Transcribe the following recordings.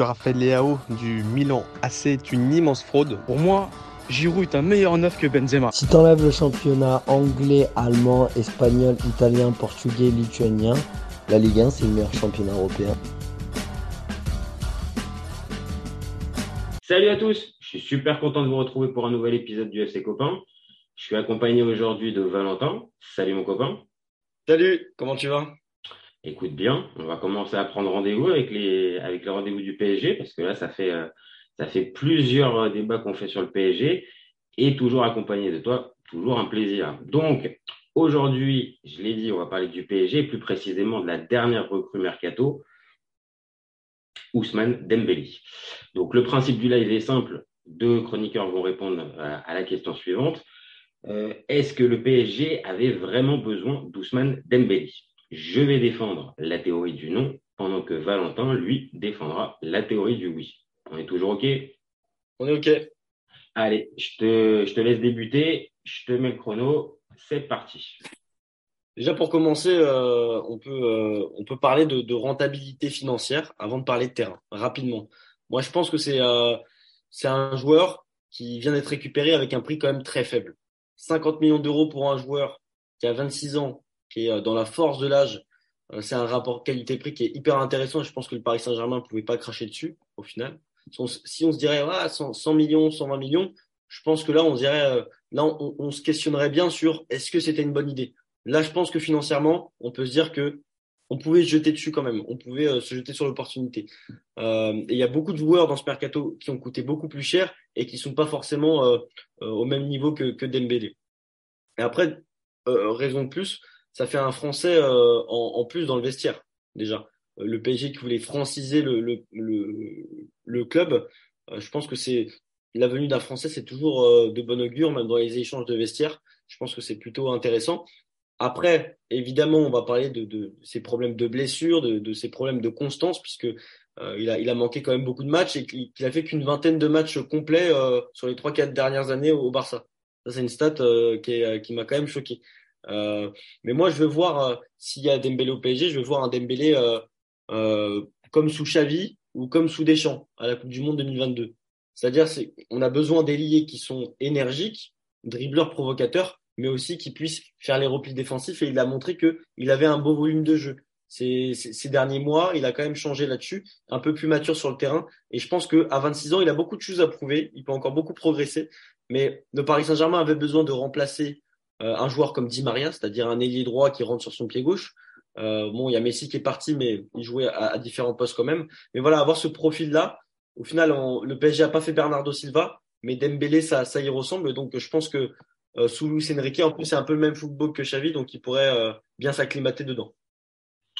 Raphaël Leao du Milan AC est une immense fraude. Pour moi, Giroud est un meilleur neuf que Benzema. Si t'enlèves le championnat anglais, allemand, espagnol, italien, portugais, lituanien, la Ligue 1 c'est le meilleur championnat européen. Salut à tous, je suis super content de vous retrouver pour un nouvel épisode du FC Copain. Je suis accompagné aujourd'hui de Valentin. Salut mon copain. Salut, comment tu vas? Écoute bien, on va commencer à prendre rendez-vous avec le rendez-vous du PSG parce que là ça fait euh, plusieurs euh, débats qu'on fait sur le PSG et toujours accompagné de toi, toujours un plaisir. Donc aujourd'hui, je l'ai dit, on va parler du PSG, plus précisément de la dernière recrue mercato, Ousmane Dembélé. Donc le principe du live est simple, deux chroniqueurs vont répondre à, la question suivante. Euh, est-ce que le PSG avait vraiment besoin d'Ousmane Dembélé? Je vais défendre la théorie du non, pendant que Valentin, lui, défendra la théorie du oui. On est toujours OK? On est OK. Allez, je te, je te laisse débuter. Je te mets le chrono. C'est parti. Déjà pour commencer, euh, on, peut, euh, on peut parler de, de, rentabilité financière avant de parler de terrain, rapidement. Moi, je pense que c'est euh, c'est un joueur qui vient d'être récupéré avec un prix quand même très faible. 50 millions d'euros pour un joueur qui a 26 ans, qui est euh, dans la force de l'âge. Euh, c'est un rapport qualité-prix qui est hyper intéressant je pense que le Paris Saint-Germain ne pouvait pas cracher dessus au final. Si on se dirait ah, 100, millions, 120 millions, je pense que là on dirait euh, là on, on, se questionnerait bien sur est-ce que c'était une bonne idée? Là je pense que financièrement on peut se dire que on pouvait se jeter dessus quand même, on pouvait se jeter sur l'opportunité. Euh, et il y a beaucoup de joueurs dans ce mercato qui ont coûté beaucoup plus cher et qui sont pas forcément euh, au même niveau que, que Dembélé. Et après raison de plus, ça fait un Français euh, en, en, plus dans le vestiaire déjà. Euh, le PSG qui voulait franciser le, le, le, le club, euh, je pense que c'est la venue d'un Français, c'est toujours de bon augure, même dans les échanges de vestiaire. Je pense que c'est plutôt intéressant. Après, évidemment, on va parler de, de ces problèmes de blessure, de, de ces problèmes de constance, puisque euh, il, a, il a manqué quand même beaucoup de matchs et qu'il a fait qu'une vingtaine de matchs complets euh, sur les trois quatre dernières années au, Barça. Ça, c'est une stat euh, qui, qui m'a quand même choqué. Euh, mais moi, je veux voir euh, s'il y a Dembélé au PSG, je veux voir un Dembélé euh, comme sous Xavi ou comme sous Deschamps à la Coupe du Monde 2022. C'est-à-dire, c'est, on a besoin d'ailiers qui sont énergiques, dribbleurs provocateurs, mais aussi qui puissent faire les replis défensifs. Et il a montré que il avait un beau volume de jeu. Ces, ces, derniers mois, il a quand même changé là-dessus, un peu plus mature sur le terrain. Et je pense que à 26 ans, il a beaucoup de choses à prouver. Il peut encore beaucoup progresser. Mais le Paris Saint-Germain avait besoin de remplacer euh, un joueur comme Di Maria, c'est-à-dire un ailier droit qui rentre sur son pied gauche. Euh, bon, il y a Messi qui est parti, mais il jouait à, différents postes quand même. Mais voilà, avoir ce profil-là, au final, on, le PSG a pas fait Bernardo Silva, mais Dembélé, ça, ça y ressemble. Donc, je pense que euh, sous Luis Enrique, en plus, c'est un peu le même football que Xavi, donc il pourrait euh, bien s'acclimater dedans.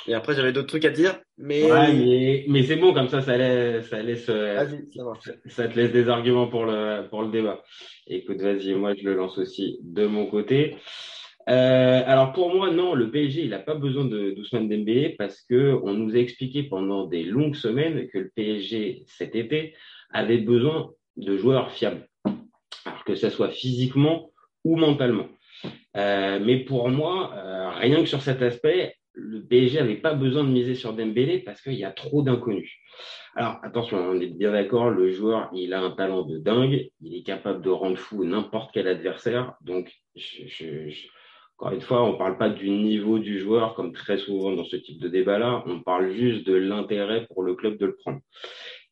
Et après, j'avais d'autres trucs à dire, mais. Ouais, mais, c'est bon, comme ça, ça laisse, ça laisse, ça, ça, te laisse des arguments pour le, pour le débat. Écoute, vas-y, moi, je le lance aussi de mon côté. Euh, alors pour moi, non, le PSG, il n'a pas besoin de d'Ousmane Dembélé parce que on nous a expliqué pendant des longues semaines que le PSG cet été avait besoin de joueurs fiables, alors que ce soit physiquement ou mentalement. Euh, mais pour moi, euh, rien que sur cet aspect, le PSG n'avait pas besoin de miser sur Dembélé parce qu'il y a trop d'inconnus. Alors attention, on est bien d'accord, le joueur, il a un talent de dingue, il est capable de rendre fou n'importe quel adversaire. Donc, je, encore une fois, on ne parle pas du niveau du joueur comme très souvent dans ce type de débat-là, on parle juste de l'intérêt pour le club de le prendre.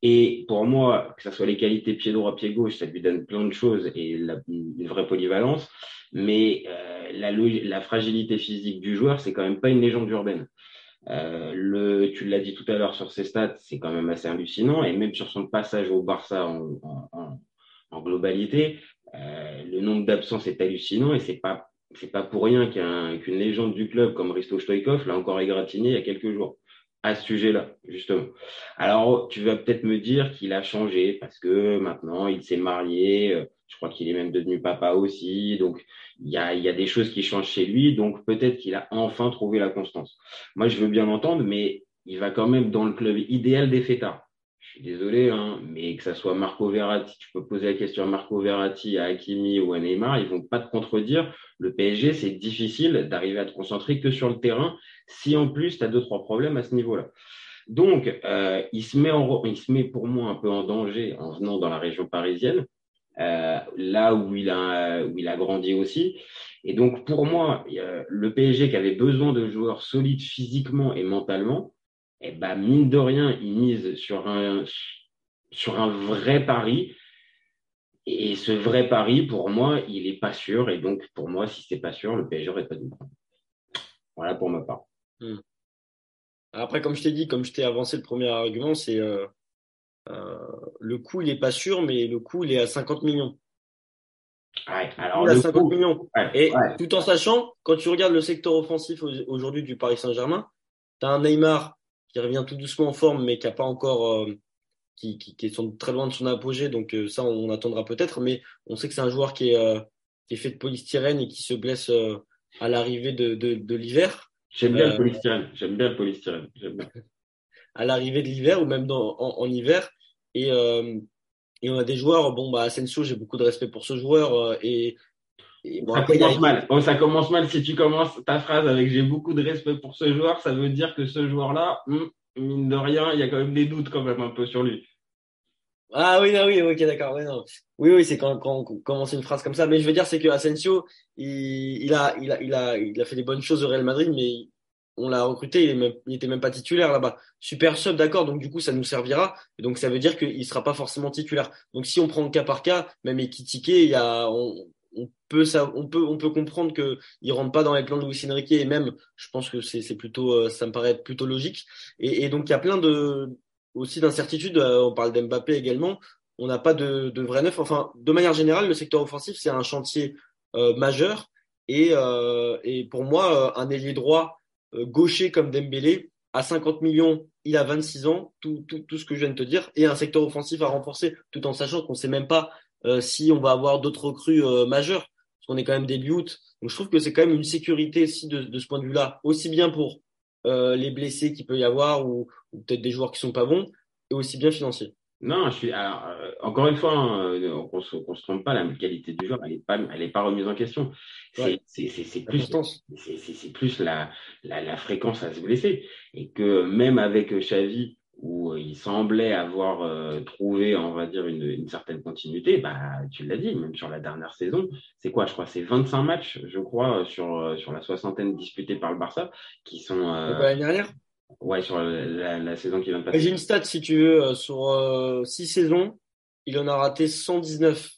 Et pour moi, que ce soit les qualités pied droit, pied gauche, ça lui donne plein de choses et une vraie polyvalence. Mais euh, la, la, fragilité physique du joueur, c'est quand même pas une légende urbaine. Euh, le, tu l'as dit tout à l'heure sur ses stats, c'est quand même assez hallucinant. Et même sur son passage au Barça en, en, en globalité, euh, le nombre d'absences est hallucinant et c'est pas c'est pas pour rien qu'une légende du club comme Risto Stoikov l'a encore égratigné il y a quelques jours à ce sujet-là, justement. Alors, tu vas peut-être me dire qu'il a changé parce que maintenant, il s'est marié. Euh, je crois qu'il est même devenu papa aussi. Donc, il y a, il y a des choses qui changent chez lui. Donc, peut-être qu'il a enfin trouvé la constance. Moi, je veux bien l'entendre, mais il va quand même dans le club idéal des fêtards. Suis désolé, hein, mais que ça soit Marco Verratti, tu peux poser la question à Marco Verratti, à Hakimi ou à Neymar, ils vont pas te contredire. Le PSG, c'est difficile d'arriver à te concentrer que sur le terrain si en plus tu as deux, trois problèmes à ce niveau-là. Donc, euh, il, se met en, il se met pour moi un peu en danger en venant dans la région parisienne, euh, là où il, a, où il a grandi aussi. Et donc, pour moi, le PSG qui avait besoin de joueurs solides physiquement et mentalement, eh ben, mine de rien, il mise sur un, sur un vrai pari. Et ce vrai pari, pour moi, il n'est pas sûr. Et donc, pour moi, si c'est pas sûr, le PSG n'aurait pas dû Voilà pour ma part. Hmm. Après, comme je t'ai dit, comme je t'ai avancé le premier argument, c'est euh, euh, le coût, il n'est pas sûr, mais le coût, il est à 50 millions. Ouais, alors il 50 millions. et tout en sachant, quand tu regardes le secteur offensif aujourd'hui du Paris Saint-Germain, tu as un Neymar qui revient tout doucement en forme, mais qui a pas encore, euh, qui, qui, qui, est très loin de son apogée. Donc ça, on, attendra peut-être. Mais on sait que c'est un joueur qui est, qui est fait de polystyrène et qui se blesse à l'arrivée de, de, de l'hiver. J'aime bien le euh, polystyrène. J'aime bien le polystyrène. À l'arrivée de l'hiver ou même dans, en, hiver. Et, euh, et on a des joueurs, bon, bah, Asensio, j'ai beaucoup de respect pour ce joueur. Euh, ça commence mal. ça commence mal si tu commences ta phrase avec j'ai beaucoup de respect pour ce joueur. Ça veut dire que ce joueur-là, hmm, mine de rien, il y a quand même des doutes quand même un peu sur lui. Ah oui, oui, ok, d'accord. Oui, oui, oui, c'est quand, quand on commence une phrase comme ça. Mais je veux dire, c'est que Asensio, il, il, a, il, a, il, a, il a fait des bonnes choses au Real Madrid, mais on l'a recruté, il, est même, il était même pas titulaire là-bas. Super sub, d'accord, donc du coup, ça nous servira. Et donc, ça veut dire qu'il sera pas forcément titulaire. Donc, si on prend cas par cas, même Ekitike, il y a, on, on peut, ça, on peut, on peut comprendre que il rentre pas dans les plans de Luis Enrique et même, je pense que c'est, c'est plutôt, euh, ça me paraît plutôt logique. Et, donc, il y a plein de, aussi d'incertitudes. Euh, on parle d'Mbappé également. On n'a pas de, de vrai neuf. Enfin, de manière générale, le secteur offensif, c'est un chantier euh, majeur. Et, et pour moi, un ailier droit gaucher comme Dembélé, à 50 millions, il a 26 ans, tout, tout, tout, ce que je viens de te dire, et un secteur offensif à renforcer, tout en sachant qu'on sait même pas si on va avoir d'autres recrues majeures, parce qu'on est quand même début août. Donc je trouve que c'est quand même une sécurité aussi de, de ce point de vue-là, aussi bien pour euh, les blessés qu'il peut y avoir ou, peut-être des joueurs qui sont pas bons, et aussi bien financier. Non, je suis. Alors, euh, encore une fois, hein, euh, on, se, se trompe pas, la qualité du joueur, elle est pas, elle est pas remise en question. C'est plus, c'est plus la, la, la, fréquence à se blesser, et que même avec Xavi, où euh, il semblait avoir euh, trouvé, on va dire, une, une certaine continuité, bah, tu l'as dit, même sur la dernière saison, c'est quoi, je crois, c'est 25 matchs, je crois, sur, euh, sur la soixantaine disputée par le Barça, qui sont... Euh, l'année dernière? Ouais, sur la, la, saison qui vient de passer. J'ai une stat, si tu veux, sur 6 saisons, il en a raté 119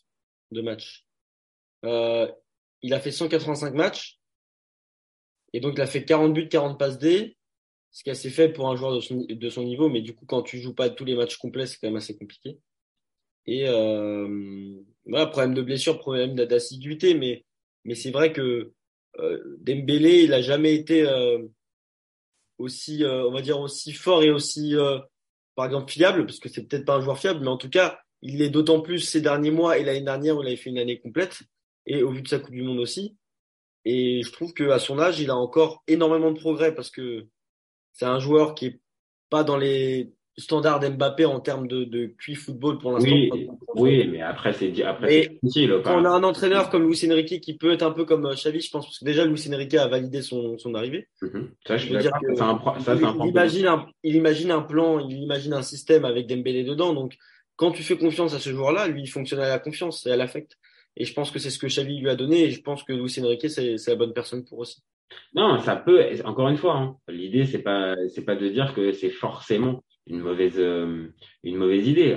de matchs. il a fait 185 matchs, et donc il a fait 40 buts, 40 passes D, ce qui est assez faible pour un joueur de son, de son, niveau, mais du coup, quand tu joues pas tous les matchs complets, c'est quand même assez compliqué. Et euh, voilà, problème de blessure, problème d'assiduité, mais, mais c'est vrai que euh, Dembélé, il a jamais été euh, aussi, euh, on va dire, aussi fort et aussi, euh, par exemple, fiable, parce que c'est peut-être pas un joueur fiable, mais en tout cas, il est d'autant plus ces derniers mois et l'année dernière où il avait fait une année complète, et au vu de sa Coupe du Monde aussi. Et je trouve qu'à son âge, il a encore énormément de progrès parce que c'est un joueur qui est pas dans les standards d'Mbappé en termes de, de QI football pour l'instant. Oui, oui, mais après c'est après difficile. on a un entraîneur comme Luis Enrique qui peut être un peu comme euh, Xavi, je pense parce que déjà Luis Enrique a validé son, son arrivée. Mm-hmm. Ça, je, veux dire que ça, il, un il, imagine un, il imagine un plan, il imagine un système avec Dembélé dedans. Donc quand tu fais confiance à ce joueur-là, lui il fonctionne à la confiance et à l'affect. Et je pense que c'est ce que Xavi lui a donné et je pense que Luis Enrique c'est la bonne personne pour aussi. Non, ça peut. Encore une fois, hein, l'idée c'est pas pas de dire que c'est forcément une mauvaise euh, idée.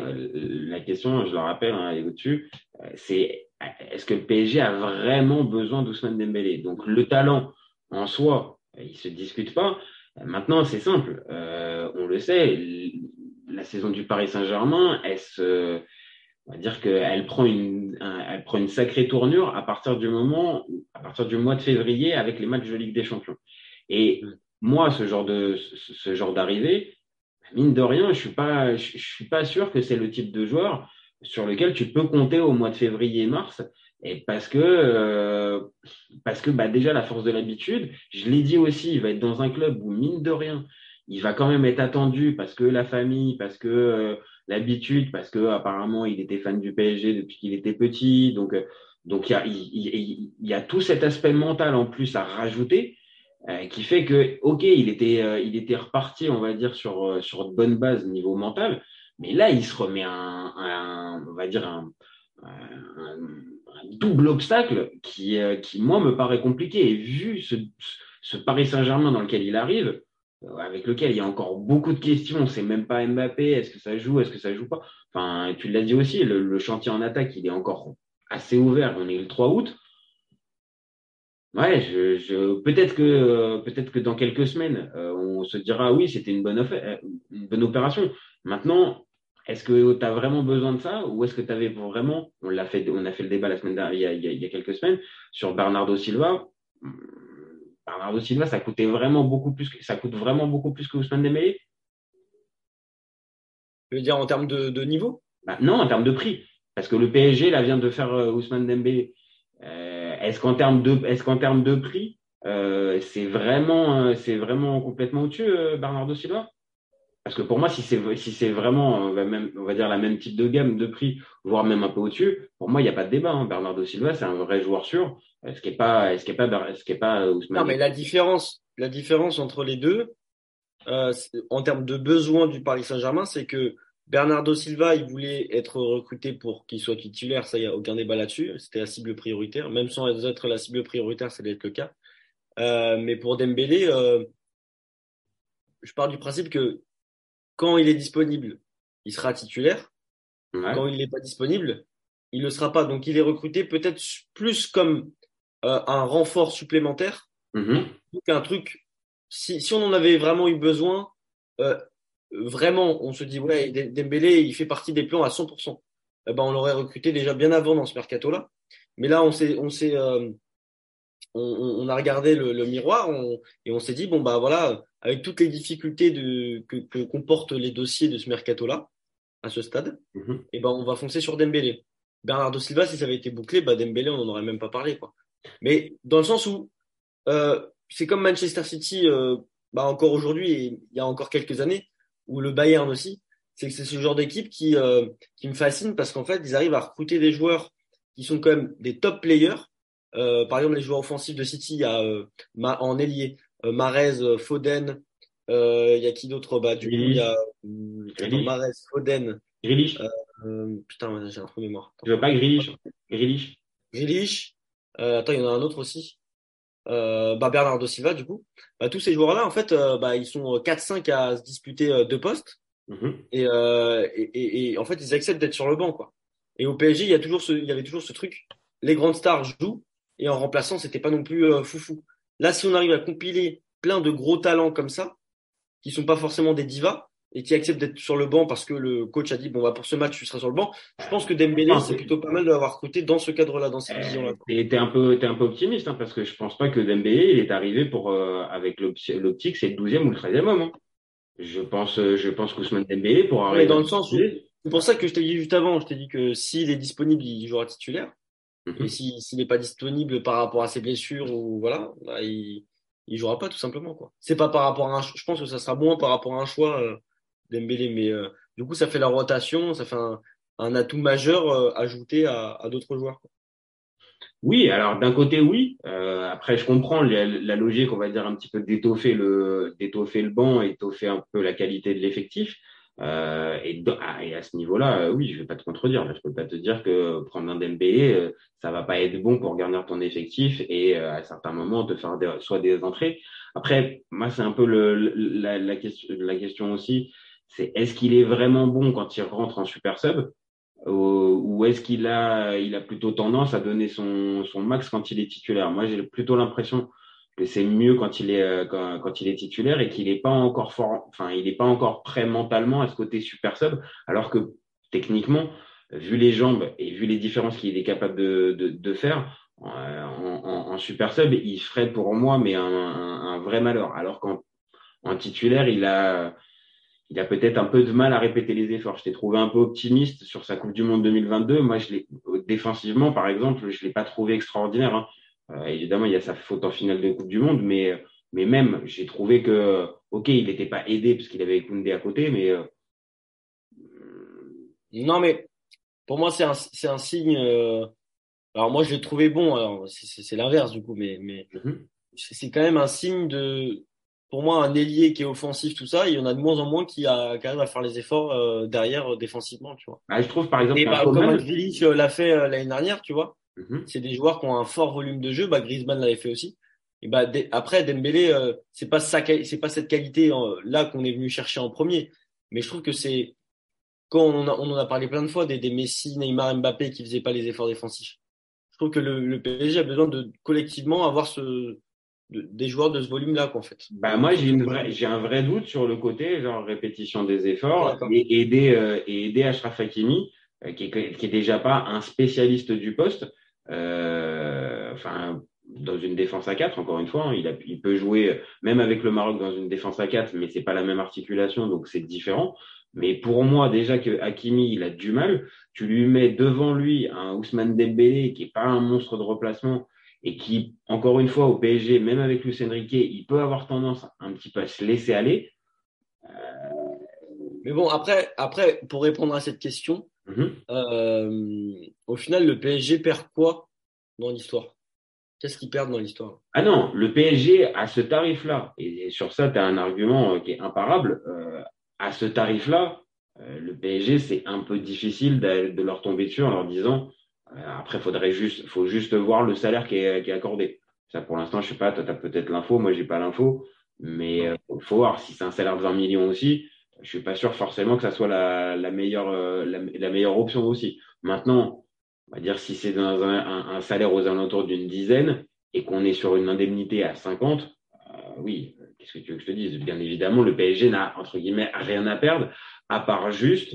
La question, je le rappelle, hein, au-dessus, euh, c'est est-ce que le PSG a vraiment besoin d'Ousmane Dembélé? Donc le talent en soi, il se discute pas. Maintenant, c'est simple. Euh, on le sait, la saison du Paris Saint-Germain, elle se on va dire qu'elle prend une, elle prend une sacrée tournure à partir du moment, à partir du mois de février avec les matchs de Ligue des Champions. Et moi, ce genre de, ce genre d'arrivée, mine de rien, je suis pas, je, suis pas sûr que c'est le type de joueur sur lequel tu peux compter au mois de février et mars. Et parce que, euh, parce que bah déjà la force de l'habitude, je l'ai dit aussi, il va être dans un club où mine de rien, il va quand même être attendu parce que la famille, parce que euh, l'habitude parce que apparemment il était fan du PSG depuis qu'il était petit. Donc, euh, donc il y a, tout cet aspect mental en plus à rajouter. euh, qui fait que, ok, il était, euh, il était reparti, on va dire, sur, sur de bonnes bases niveau mental, mais là, il se remet un, un on va dire, un, double obstacle qui, qui, moi, me paraît compliqué. Et vu ce Paris Saint-Germain dans lequel il arrive, avec lequel il y a encore beaucoup de questions, c'est même pas Mbappé, est-ce que ça joue, est-ce que ça joue pas Enfin, tu l'as dit aussi, le, chantier en attaque, il est encore assez ouvert, on est le 3 août. Ouais, je, je peut-être que euh, peut-être que dans quelques semaines, euh, on se dira oui, c'était une bonne euh, opération. Maintenant, est-ce que tu as vraiment besoin de ça ou est-ce que tu avais vraiment, on l'a fait, on a fait le débat la semaine dernière, il y a quelques semaines sur Bernardo Silva. Bernardo Silva, ça coûtait vraiment beaucoup plus, ça coûte vraiment beaucoup plus que Ousmane Dembélé. Tu veux dire en termes de, de niveau? Bah, Non, en termes de prix, parce que le PSG là vient de faire Ousmane Dembélé. Euh, est-ce qu'en termes de, est-ce qu'en termes de prix, euh, c'est vraiment, euh, c'est vraiment complètement au-dessus, Bernardo Silva? Parce que pour moi, si c'est, si c'est vraiment, on va même, on va dire la même type de gamme de prix, voire même un peu au-dessus, pour moi, il n'y a pas de débat. Hein. Bernardo Silva, c'est un vrai joueur sûr. Est-ce qu'il n'est pas, est-ce qu'il est pas, est-ce qu'il est pas Ousmane? Non, mais la différence, la différence entre les deux, euh, en termes de besoin du Paris Saint-Germain, c'est que Bernardo Silva, il voulait être recruté pour qu'il soit titulaire, ça, il n'y a aucun débat là-dessus. C'était la cible prioritaire. Même sans être la cible prioritaire, ça allait être le cas. Euh, mais pour Dembélé, euh, je pars du principe que quand il est disponible, il sera titulaire. Quand il n'est pas disponible, il ne le sera pas. Donc il est recruté peut-être plus comme euh, un renfort supplémentaire mm qu'un truc. Si, si on en avait vraiment eu besoin, euh, vraiment, on se dit, ouais, Dembélé, il fait partie des plans à 100%. Eh ben, on l'aurait recruté déjà bien avant dans ce mercato-là. Mais là, on s'est, on s'est, euh, on, on, a regardé le, le miroir et on s'est dit, bon, bah voilà, avec toutes les difficultés de, que, que comportent les dossiers de ce mercato-là, à ce stade, mm-hmm. et eh ben, on va foncer sur Dembélé. Bernardo Silva, si ça avait été bouclé, bah, Dembélé, on n'en aurait même pas parlé, quoi. Mais dans le sens où, euh, c'est comme Manchester City, euh, bah, encore aujourd'hui et il y a encore quelques années, ou le Bayern aussi, c'est que c'est ce genre d'équipe qui, euh, qui me fascine parce qu'en fait, ils arrivent à recruter des joueurs qui sont quand même des top players. Euh, par exemple, les joueurs offensifs de City, il y a euh, en ailier Marez, euh, Foden. Il y a qui d'autre bah, Du coup, il y a Marez, Foden. Grealish. putain, j'ai un trou de mémoire. Tu veux pas Grealish Grealish. Grealish. attends, il y en a un autre aussi. Euh, bah Bernardo Silva du coup, bah, tous ces joueurs-là en fait, euh, bah, ils sont 4-5 à se disputer euh, deux postes et, euh, et, et, et, en fait ils acceptent d'être sur le banc quoi. Et au PSG il y a toujours ce, il y avait toujours ce truc, les grandes stars jouent et en remplaçant c'était pas non plus foufou. Là si on arrive à compiler plein de gros talents comme ça, qui sont pas forcément des divas, et qui accepte d'être sur le banc parce que le coach a dit bon bah pour ce match tu seras sur le banc. Je pense que Dembélé c'est plutôt pas mal de l'avoir recruté dans ce cadre-là, dans cette vision-là. Et t'es un peu t'es un peu optimiste hein, parce que je pense pas que Dembélé il est arrivé pour euh, avec l'optique c'est le 12e ou le 13e homme. Hein. Je pense je pense qu'Ousmane Dembélé pour arriver. Mais dans le sens où c'est pour ça que je t'ai dit juste avant, je t'ai dit que s'il est disponible il jouera titulaire. Mm-hmm. Et s'il n'est pas disponible par rapport à ses blessures ou voilà, là, il il jouera pas tout simplement quoi. C'est pas par rapport à un je pense que ça sera moins par rapport à un choix euh, Dembélé. Mais euh, du coup, ça fait la rotation, ça fait un, un atout majeur euh, ajouté à, à d'autres joueurs. Quoi. Oui, alors d'un côté oui. Euh, après, je comprends la, la, logique, on va dire un petit peu d'étoffer le d'étoffer le banc, étoffer un peu la qualité de l'effectif. Euh, et, ah, et, à ce niveau-là, euh, oui, je vais pas te contredire. Je peux pas te dire que prendre un Dembélé, euh, ça va pas être bon pour garnir ton effectif et à certains moments te faire soit des entrées. Après, moi, c'est un peu le, la, la, question, la question aussi c'est est-ce qu'il est vraiment bon quand il rentre en super sub ou est-ce qu'il a, il a plutôt tendance à donner son, son max quand il est titulaire? Moi, j'ai plutôt l'impression que c'est mieux quand il est euh, quand, il est titulaire et qu'il n'est pas encore fort, enfin, il n'est pas encore prêt mentalement à ce côté super sub, alors que techniquement, vu les jambes et vu les différences qu'il est capable de, de, faire euh, en, en, super sub, il ferait pour moi mais un, vrai malheur. Alors qu'en en titulaire, il a il a peut-être un peu de mal à répéter les efforts. Je t'ai trouvé un peu optimiste sur sa Coupe du Monde 2022. Moi, je l'ai défensivement, par exemple, je l'ai pas trouvé extraordinaire. Hein. Euh, évidemment, il y a sa faute en finale de Coupe du Monde, mais mais même, j'ai trouvé que ok, il n'était pas aidé parce qu'il avait Koundé à côté, mais euh... non, mais pour moi, c'est un c'est un signe. Euh... Alors moi, je l'ai trouvé bon. Alors c'est l'inverse du coup, mais mais mm -hmm. c'est quand même un signe de, pour moi, un ailier qui est offensif, tout ça, il y en a de moins en moins qui, a, qui arrive à faire les efforts euh, derrière euh, défensivement, tu vois. Ah, je trouve par exemple. Et bah, comme Grilich l'a fait l'année dernière, tu vois. Mhm. C'est des joueurs qui ont un fort volume de jeu. Bah, Griezmann l'avait fait aussi. Et bah, après, Dembélé, c'est pas ça, c'est pas cette qualité là qu'on est venu chercher en premier. Mais je trouve que c'est quand on, en a parlé plein de fois des, des Messi, Neymar, Mbappé qui faisaient pas les efforts défensifs. Je trouve que le, le PSG a besoin de collectivement avoir ce, des joueurs de ce volume-là, fait. Bah moi, j'ai une vraie, j'ai un vrai doute sur le côté genre répétition des efforts et aider euh, et aider Ashraf Hakimi, euh, qui, est, qui est déjà pas un spécialiste du poste. Euh, enfin, dans une défense à 4, encore une fois, hein, il, a, il peut jouer même avec le Maroc dans une défense à 4, mais c'est pas la même articulation, donc c'est différent. Mais pour moi, déjà que Hakimi, il a du mal, tu lui mets devant lui un Ousmane Dembélé qui est pas un monstre de replacement et qui, encore une fois, au PSG, même avec Luis Enrique, il peut avoir tendance un petit peu à se laisser aller. Euh, Mais bon, après, après, pour répondre à cette question, mhm. euh, au final, le PSG perd quoi dans l'histoire? Qu'est-ce qu'ils perdent dans l'histoire? Ah non, le PSG à ce tarif-là, et sur ça, tu as un argument euh, qui est imparable, à ce tarif-là, euh, le PSG, c'est un peu difficile de, leur tomber dessus en leur disant euh, après, faudrait juste, faut juste voir le salaire qui est, qui est accordé. Ça, pour l'instant, je sais pas, tu as peut-être l'info, moi, j'ai pas l'info, mais il euh, faut voir si c'est un salaire de 20 millions aussi. Je suis pas sûr forcément que ça soit la, meilleure, la, meilleure option aussi. Maintenant, on va dire si c'est un, salaire aux alentours d'une dizaine et qu'on est sur une indemnité à 50, oui, qu'est-ce que tu veux que je te dise? Bien évidemment, le PSG n'a, entre guillemets, rien à perdre, à part juste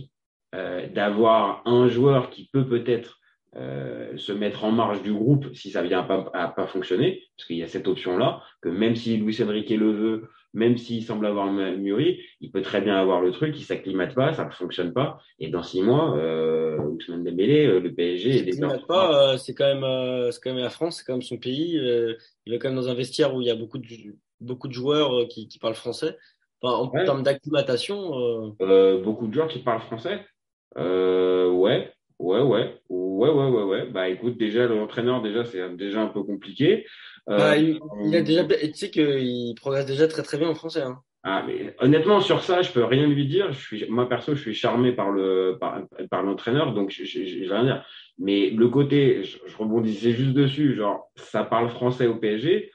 euh, d'avoir un joueur qui peut peut-être euh, se mettre en marge du groupe si ça vient pas, à pas fonctionner, parce qu'il y a cette option-là, que même si Luis Enrique le veut, même s'il semble avoir mûri, il peut très bien avoir le truc, il s'acclimate pas, ça ne fonctionne pas, et dans six mois, euh, Ousmane Dembélé, euh, le PSG, il s'acclimate pas, euh, c'est quand même, c'est quand même la France, c'est quand même son pays, il est quand même dans un vestiaire où il y a beaucoup de beaucoup de joueurs euh, qui, qui parlent français. Enfin, en termes d'acclimatation. Euh... Euh, beaucoup de joueurs qui parlent français. Euh, ouais, ouais, ouais, ouais, ouais, ouais, ouais. Bah écoute, déjà l'entraîneur, déjà c'est déjà un peu compliqué. Bah, il, a déjà, tu sais qu'il progresse déjà très très bien en français. Hein. Ah, mais honnêtement, sur ça, je peux rien lui dire. Je suis, moi, perso, je suis charmé par le, par, par l'entraîneur, donc vais rien dire. Mais le côté, je, je, rebondissais juste dessus, genre, ça parle français au PSG.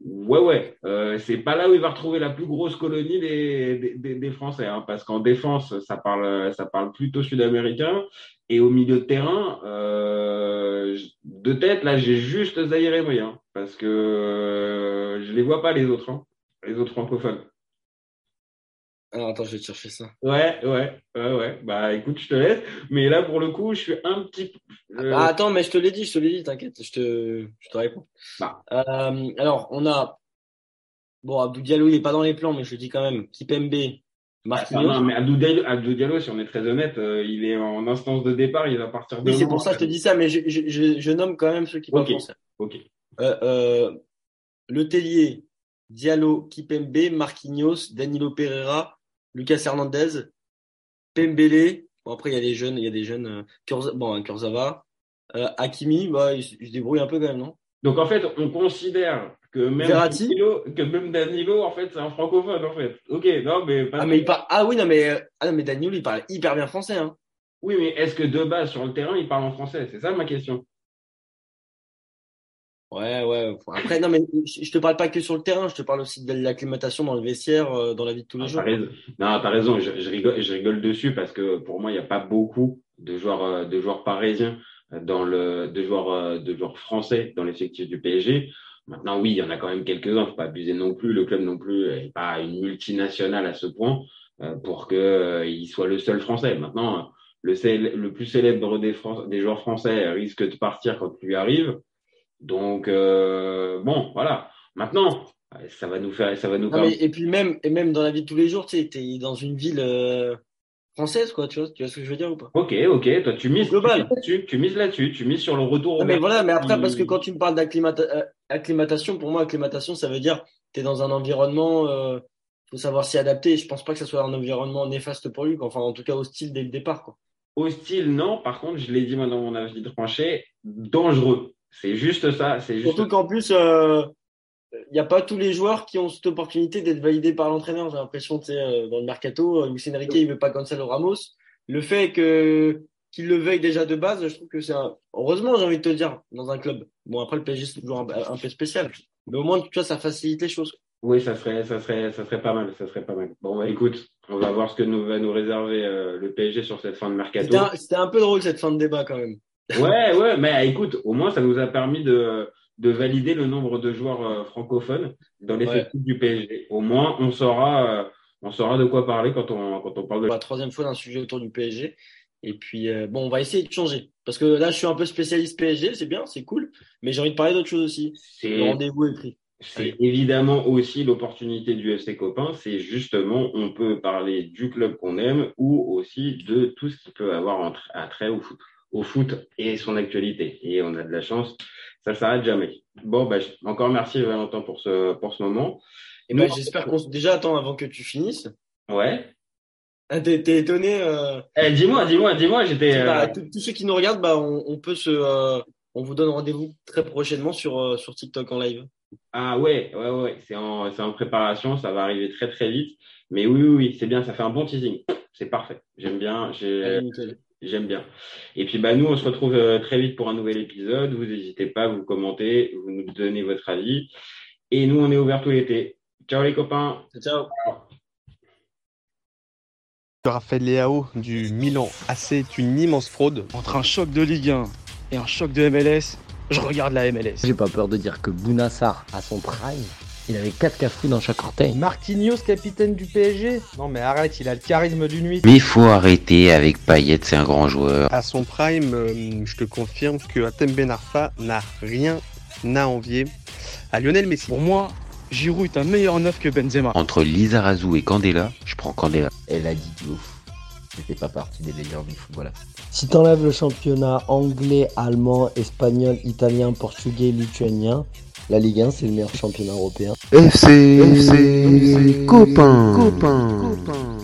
Ouais, ouais. Euh, c'est pas là où il va retrouver la plus grosse colonie des, des, Français, hein, parce qu'en défense, ça parle, ça parle plutôt sud-américain, et au milieu de terrain, euh, de tête, là, j'ai juste Zahir Emery, hein, parce que euh, je les vois pas les autres, hein, les autres francophones. Alors attends, je vais te chercher ça. Ouais, ouais, ouais, ouais. Bah écoute, je te laisse. Mais là, pour le coup, je suis un petit peu. Ah, attends, mais je te l'ai dit, je te l'ai dit, t'inquiète, je te, je te réponds. Bah. Euh, alors, on a. Bon, Abdou Diallo, il n'est pas dans les plans, mais je dis quand même. Kipembe, Marquinhos. non, mais Abdou Diallo, Abdou Diallo, si on est très honnête, euh, il est en instance de départ, il va partir de. Oui, c'est pour ça que je te dis ça, mais je, je, je, nomme quand même ceux qui parlent français. Ok. Euh, euh, Le Tellier, Diallo, Kipembe, Marquinhos, Danilo Pereira, Lucas Hernandez, Pembele. Bon, après, il y a des jeunes, il y a des jeunes. Euh, Kurza, bon, Kurzawa. Euh, Hakimi, bah, il, se débrouille un peu quand même, non? Donc, en fait, on considère que même Danilo, que même Danilo, en fait, c'est un francophone, en fait. Ok, non, mais pas ah, mais il parle, ah oui, non, mais, euh, ah, non, mais Danilo, il parle hyper bien français, hein. Oui, mais est-ce que de base, sur le terrain, il parle en français? C'est ça ma question. Ouais, ouais. Après, non, mais je te parle pas que sur le terrain, je te parle aussi de l'acclimatation dans le vestiaire, euh, dans la vie de tous les ah, jours. Non, t'as raison. Je, je, rigole, je rigole dessus parce que pour moi, il n'y a pas beaucoup de joueurs, euh, de joueurs parisiens dans le, de joueurs, euh, de joueurs français dans l'effectif du PSG. Maintenant, oui, il y en a quand même quelques-uns. Faut pas abuser non plus. Le club non plus n'est pas une multinationale à ce point pour que il soit le seul français. Maintenant, le, le plus célèbre des, des joueurs français risque de partir quand lui arrive. Donc euh, bon, voilà. Maintenant, ça va nous faire, ça va nous. et puis même, et même dans la vie de tous les jours, tu sais, t'es dans une ville euh, française, quoi. Tu vois, tu vois ce que je veux dire ou pas? Ok, ok. Toi, tu mises là-dessus, tu mises là-dessus, tu mises sur le retour. mais voilà, mais après, parce que quand tu me parles d'acclimatation, euh, pour moi, acclimatation, ça veut dire t'es dans un environnement. Euh, faut savoir s'y adapter. Je pense pas que ça soit un environnement néfaste pour lui, enfin en tout cas hostile dès le départ. Quoi. Hostile, non. Par contre, je l'ai dit moi dans mon avis de tranché, dangereux. C'est juste ça. C'est Surtout qu'en plus, euh, il n'y a pas tous les joueurs qui ont cette opportunité d'être validés par l'entraîneur. J'ai l'impression, tu sais, euh, dans le mercato, euh, Luis Enrique, il veut pas Gonzalo Ramos. Le fait que qu'il le veuille déjà de base, je trouve que c'est un... heureusement, j'ai envie de te dire, dans un club. Bon, après le PSG c'est toujours un, un, peu spécial, mais au moins, tu vois, ça facilite les choses. Oui, ça serait, ça serait, ça serait pas mal, ça serait pas mal. Bon, bah, écoute, on va voir ce que nous va nous réserver euh, le PSG sur cette fin de mercato. C'était un, un, peu drôle cette fin de débat quand même. Ouais, ouais, mais écoute, au moins ça nous a permis de de valider le nombre de joueurs euh, francophones dans l'effectif du PSG. Au moins, on saura, euh, on saura de quoi parler quand on, quand on parle de la troisième fois d'un sujet autour du PSG. Et puis, euh, bon, on va essayer de changer. Parce que là, je suis un peu spécialiste PSG, c'est bien, c'est cool. Mais j'ai envie de parler d'autre chose aussi. Le rendez-vous est pris. C'est évidemment aussi l'opportunité du FC Copain. C'est justement, on peut parler du club qu'on aime ou aussi de tout ce qui peut avoir un trait au foot, au foot et son actualité. Et on a de la chance ça s'arrête jamais. Bon, bah, encore merci Valentin pour ce, pour ce moment. Et j'espère qu'on déjà attend avant que tu finisses. Ouais. Ah, t'es, étonné. Euh... Eh, dis-moi, dis-moi, dis-moi. J'étais. Bah, euh, tous ceux qui nous regardent, bah, on, on peut se, euh, on vous donne rendez-vous très prochainement sur sur TikTok en live. Ah ouais, ouais, ouais. C'est en, c'est en préparation. Ça va arriver très très vite. Mais oui, oui, oui, c'est bien. Ça fait un bon teasing. C'est parfait. J'aime bien. J'ai. J'aime bien. Et puis bah nous, on se retrouve euh, très vite pour un nouvel épisode. Vous n'hésitez pas, vous commentez, vous nous donnez votre avis. Et nous, on est ouvert tout l'été. Ciao les copains. Ciao. Raphaël Leao du Milan AC est une immense fraude. Entre un choc de Ligue 1 et un choc de MLS, je regarde la MLS. J'ai pas peur de dire que Bounassar a son prime il avait 4 cafous dans chaque orteil. Marquinhos, capitaine du PSG Non mais arrête, il a le charisme d'une nuit. Mais il faut arrêter avec Payet, c'est un grand joueur. À son prime, euh, je te confirme que Atem Ben Arfa n'a rien à envier à Lionel Messi. Pour moi, Giroud est un meilleur neuf que Benzema. Entre Lizarazu et Candela, je prends Candela. Elle a dit ouf. C'était pas partie des meilleurs du football. Si t'enlèves le championnat anglais, allemand, espagnol, italien, portugais, lituanien, la Ligue 1, c'est le meilleur championnat européen. FC, FC, copain, copain.